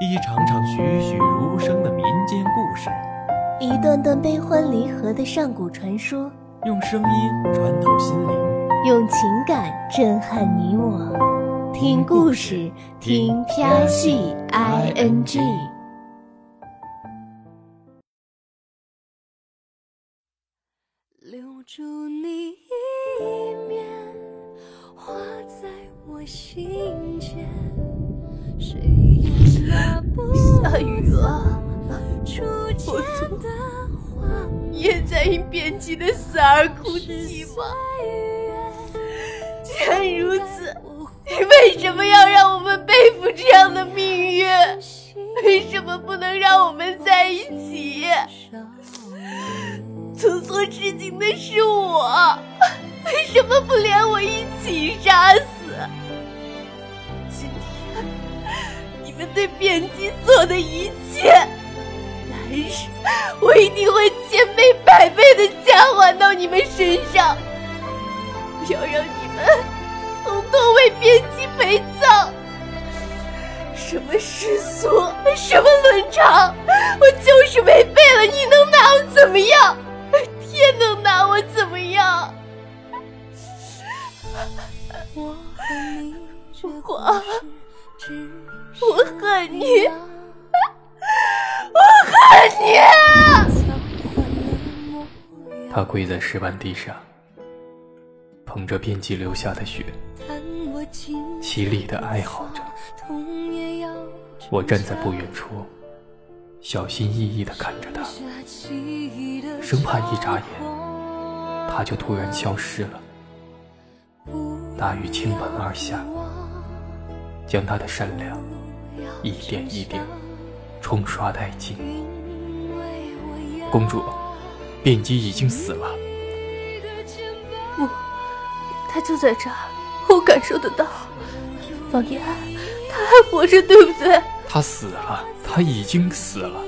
一场场栩栩如生的民间故事，一段段悲欢离合的上古传说，用声音穿透心灵，用情感震撼你我。听故事，听飘戏 i n g。雨了，初见的画面。你也在因编辑的死而哭泣吗？既然如此，你为什么要让我们背负这样的命运？为什么不能让我们在一起？做错事情的是我，为什么不连我一起杀死？对编辑做的一切，来世我一定会千倍百倍的加还到你们身上。不要让你们统统为编辑陪葬。什么世俗，什么伦常，我就是违背了，你能拿我怎么样？天能拿我怎么样？我和你这我恨你，我恨你！他跪在石板地上，捧着编辑流下的血，凄厉的哀嚎着。我站在不远处，小心翼翼地看着他，生怕一眨眼，他就突然消失了。大雨倾盆而下，将他的善良一点一点冲刷殆尽。公主，卞姬已经死了。不，他就在这儿，我感受得到。方言，他还活着，对不对？他死了，他已经死了。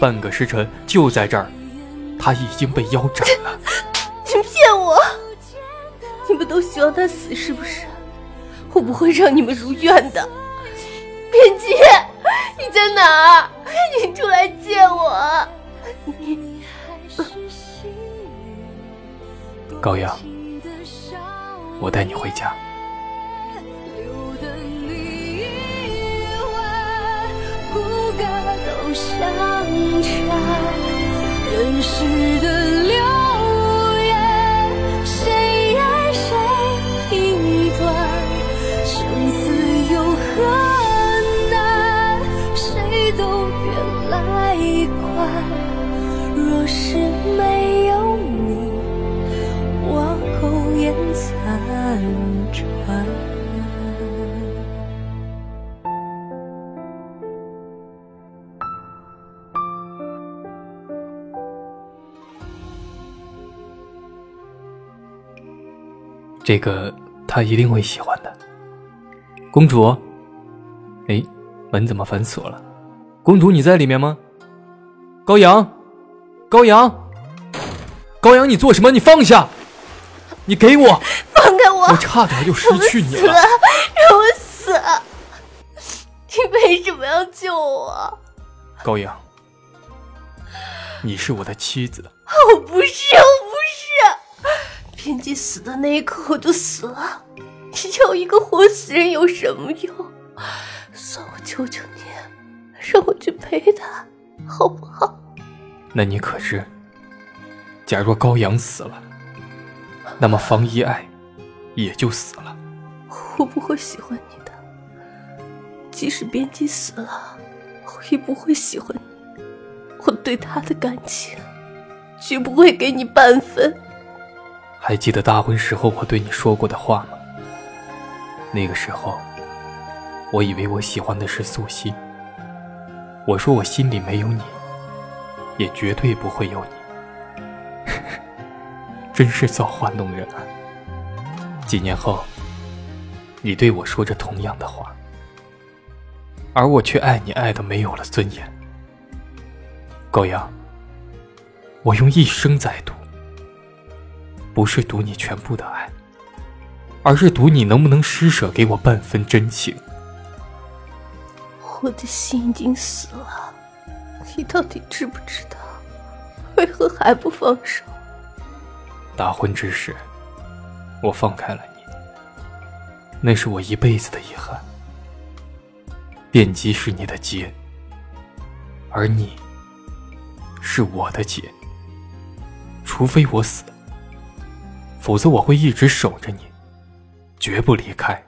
半个时辰就在这儿，他已经被腰斩了。你骗我！你们都希望他死是不是？我不会让你们如愿的。编辑，你在哪儿？你出来见我！你，高阳，我带你回家。人世的流若是没有你，我苟延残喘。这个他一定会喜欢的。公主，哎，门怎么反锁了？公主，你在里面吗？高阳，高阳，高阳，你做什么？你放下！你给我放开我！我差点就失去你了。让我死！你为什么要救我？高阳，你是我的妻子。我不是，我不是。编辑死的那一刻我就死了，你要一个活死人有什么用？算我求求你，让我去陪他，好不好？那你可知，假若高阳死了，那么方一爱也就死了。我不会喜欢你的，即使编辑死了，我也不会喜欢你。我对他的感情，绝不会给你半分。还记得大婚时候我对你说过的话吗？那个时候，我以为我喜欢的是素汐。我说我心里没有你，也绝对不会有你。真是造化弄人啊！几年后，你对我说着同样的话，而我却爱你爱的没有了尊严。高阳，我用一生在赌。不是赌你全部的爱，而是赌你能不能施舍给我半分真情。我我的心已经死了，你到底知不知道？为何还不放手？大婚之时，我放开了你，那是我一辈子的遗憾。变姬是你的劫，而你是我的劫。除非我死，否则我会一直守着你，绝不离开。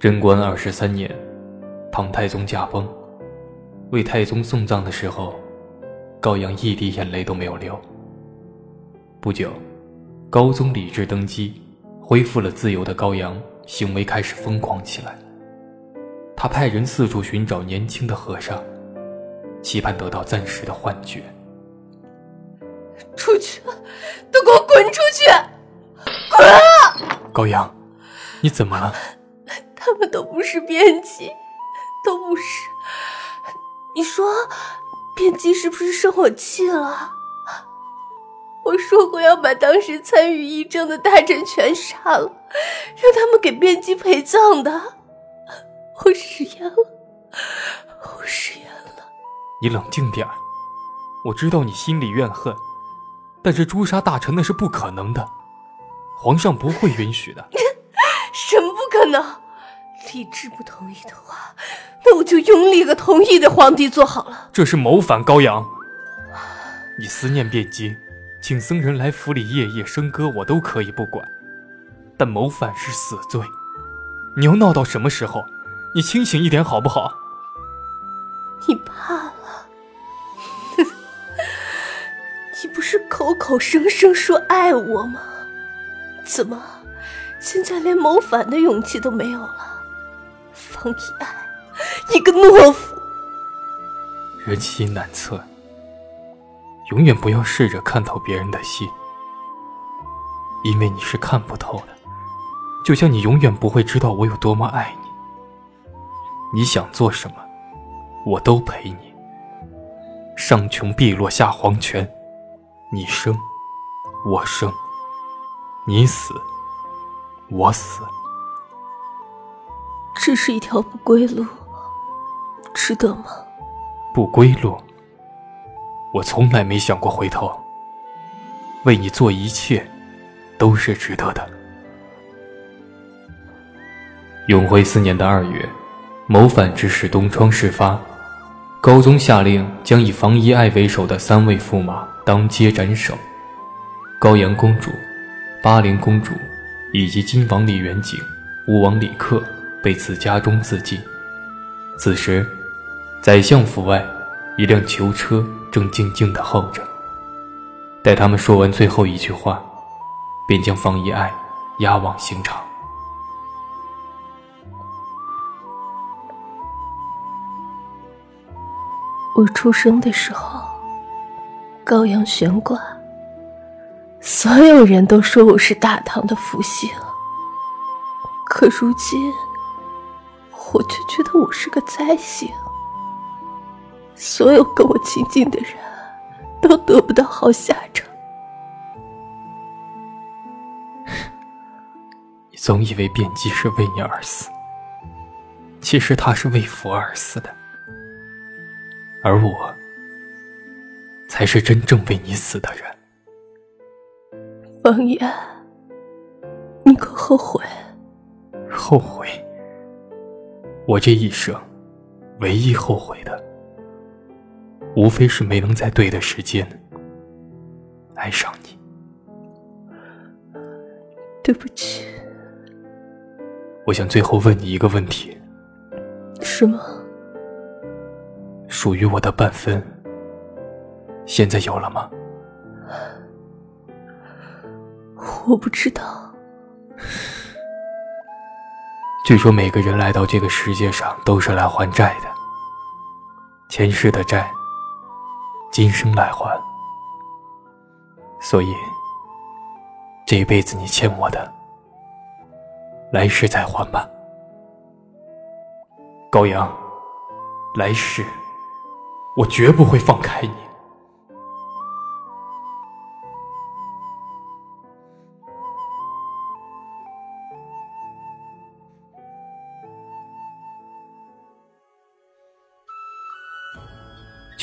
贞观二十三年，唐太宗驾崩，为太宗送葬的时候，高阳一滴眼泪都没有流。不久，高宗李治登基，恢复了自由的高阳行为开始疯狂起来。他派人四处寻找年轻的和尚，期盼得到暂时的幻觉。出去，都给我滚出去！滚！高阳，你怎么了？他们都不是编辑，都不是。你说，编辑是不是生我气了？我说过要把当时参与议政的大臣全杀了，让他们给编辑陪葬的。我食言了，我食言了。你冷静点儿，我知道你心里怨恨，但是诛杀大臣那是不可能的，皇上不会允许的。什么不可能？李治不同意的话，那我就拥立个同意的皇帝做好了。这是谋反，高阳。你思念汴京，请僧人来府里夜夜笙歌，我都可以不管。但谋反是死罪，你要闹到什么时候？你清醒一点好不好？你怕了？你不是口口声声说爱我吗？怎么，现在连谋反的勇气都没有了？方一爱，一个懦夫！人心难测，永远不要试着看透别人的心，因为你是看不透的。就像你永远不会知道我有多么爱你。你想做什么，我都陪你。上穷碧落下黄泉，你生，我生；你死，我死。这是一条不归路，值得吗？不归路，我从来没想过回头。为你做一切，都是值得的。永徽四年的二月，谋反之事东窗事发，高宗下令将以房遗爱为首的三位驸马当街斩首，高阳公主、巴陵公主以及金王李元景、吴王李克。被赐家中自尽。此时，宰相府外，一辆囚车正静静地候着。待他们说完最后一句话，便将方一爱押往刑场。我出生的时候，高阳悬挂，所有人都说我是大唐的福星。可如今，我却觉得我是个灾星，所有跟我亲近的人都得不到好下场。你总以为辩机是为你而死，其实他是为佛而死的，而我才是真正为你死的人。王爷，你可后悔？后悔。我这一生，唯一后悔的，无非是没能在对的时间爱上你。对不起。我想最后问你一个问题。什么？属于我的半分，现在有了吗？我不知道。据说每个人来到这个世界上都是来还债的，前世的债，今生来还。所以，这一辈子你欠我的，来世再还吧。高阳，来世我绝不会放开你。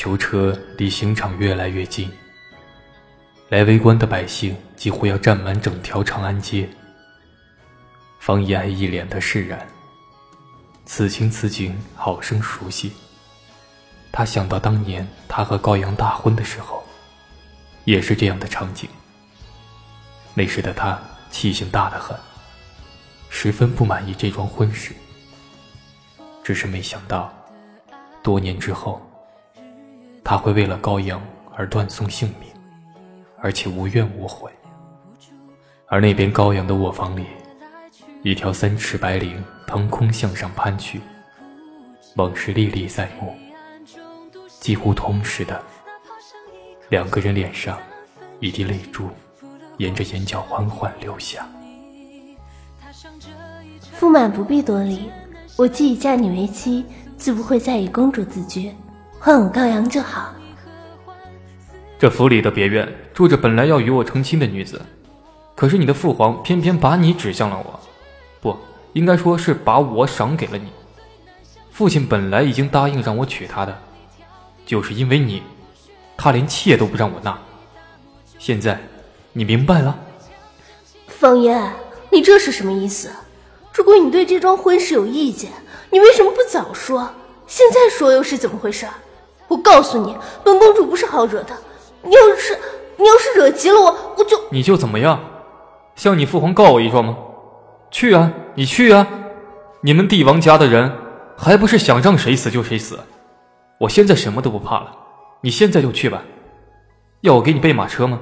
囚车离刑场越来越近，来围观的百姓几乎要占满整条长安街。方一爱一脸的释然，此情此景好生熟悉。他想到当年他和高阳大婚的时候，也是这样的场景。那时的他气性大得很，十分不满意这桩婚事。只是没想到，多年之后。他会为了高阳而断送性命，而且无怨无悔。而那边高阳的卧房里，一条三尺白绫腾空向上攀去，往事历历在目。几乎同时的，两个人脸上一滴泪珠沿着眼角缓缓流下。驸马不必多礼，我既已嫁你为妻，自不会再以公主自居。换我高阳就好。这府里的别院住着本来要与我成亲的女子，可是你的父皇偏偏把你指向了我，不应该说是把我赏给了你。父亲本来已经答应让我娶她的，就是因为你，他连妾都不让我纳。现在，你明白了？方言，你这是什么意思？如果你对这桩婚事有意见，你为什么不早说？现在说又是怎么回事？我告诉你，本公主不是好惹的。你要是你要是惹急了我，我就你就怎么样？向你父皇告我一状吗？去啊，你去啊！你们帝王家的人，还不是想让谁死就谁死？我现在什么都不怕了，你现在就去吧。要我给你备马车吗？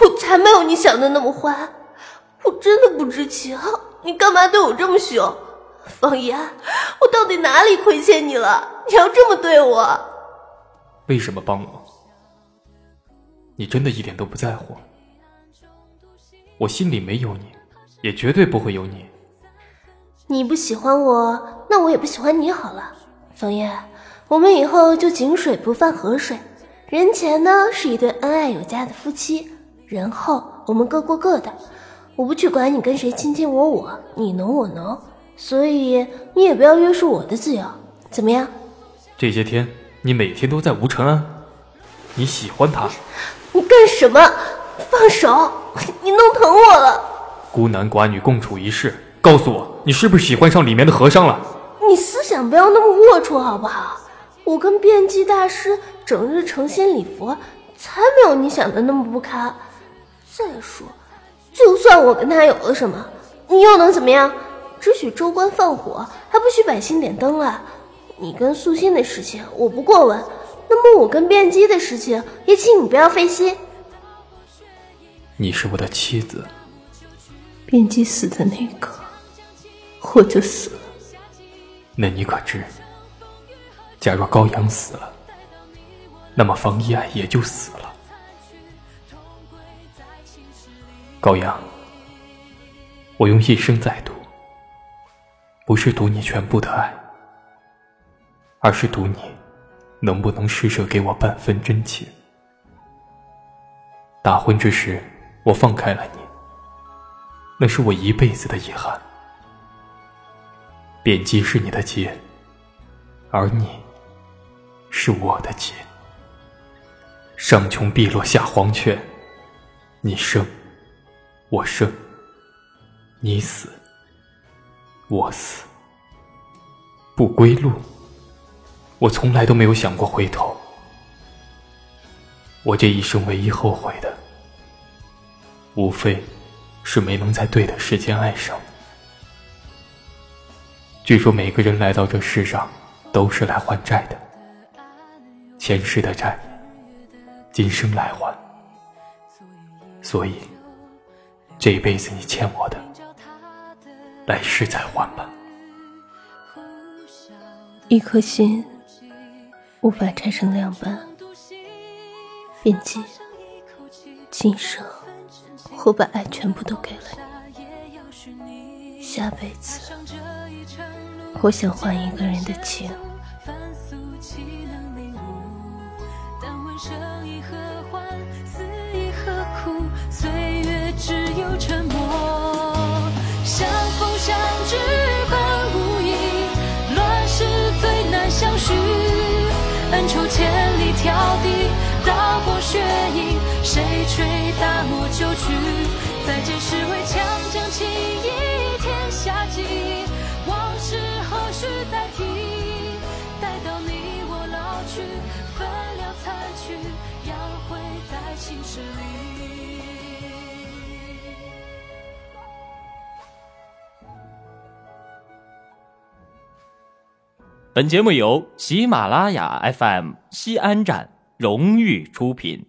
我才没有你想的那么坏，我真的不知情。你干嘛对我这么凶？方言，我到底哪里亏欠你了？你要这么对我？为什么帮我？你真的一点都不在乎？我心里没有你，也绝对不会有你。你不喜欢我，那我也不喜欢你好了。方言，我们以后就井水不犯河水，人前呢是一对恩爱有加的夫妻，人后我们各过各的。我不去管你跟谁卿卿我我，你侬我侬。所以你也不要约束我的自由，怎么样？这些天你每天都在吴承恩，你喜欢他？你干什么？放手！你弄疼我了。孤男寡女共处一室，告诉我你是不是喜欢上里面的和尚了？你思想不要那么龌龊好不好？我跟辩机大师整日诚心礼佛，才没有你想的那么不堪。再说，就算我跟他有了什么，你又能怎么样？只许州官放火，还不许百姓点灯啊！你跟素心的事情我不过问，那么我跟辩机的事情也请你不要费心。你是我的妻子，辩机死的那一刻，我就死了。那你可知，假若高阳死了，那么方一爱也就死了。高阳，我用一生在赌。不是赌你全部的爱，而是赌你能不能施舍给我半分真情。大婚之时，我放开了你，那是我一辈子的遗憾。贬姬是你的劫，而你是我的劫。上穷碧落下黄泉，你生，我生，你死。我死，不归路。我从来都没有想过回头。我这一生唯一后悔的，无非是没能在对的时间爱上。据说每个人来到这世上都是来还债的，前世的债，今生来还。所以，这一辈子你欠我的。来世再还吧。一颗心无法拆成两半，便记今生我把爱全部都给了你，下辈子我想换一个人的情。恩仇千。里迢递，刀光血影，谁吹大漠旧曲？本节目由喜马拉雅 FM 西安站荣誉出品。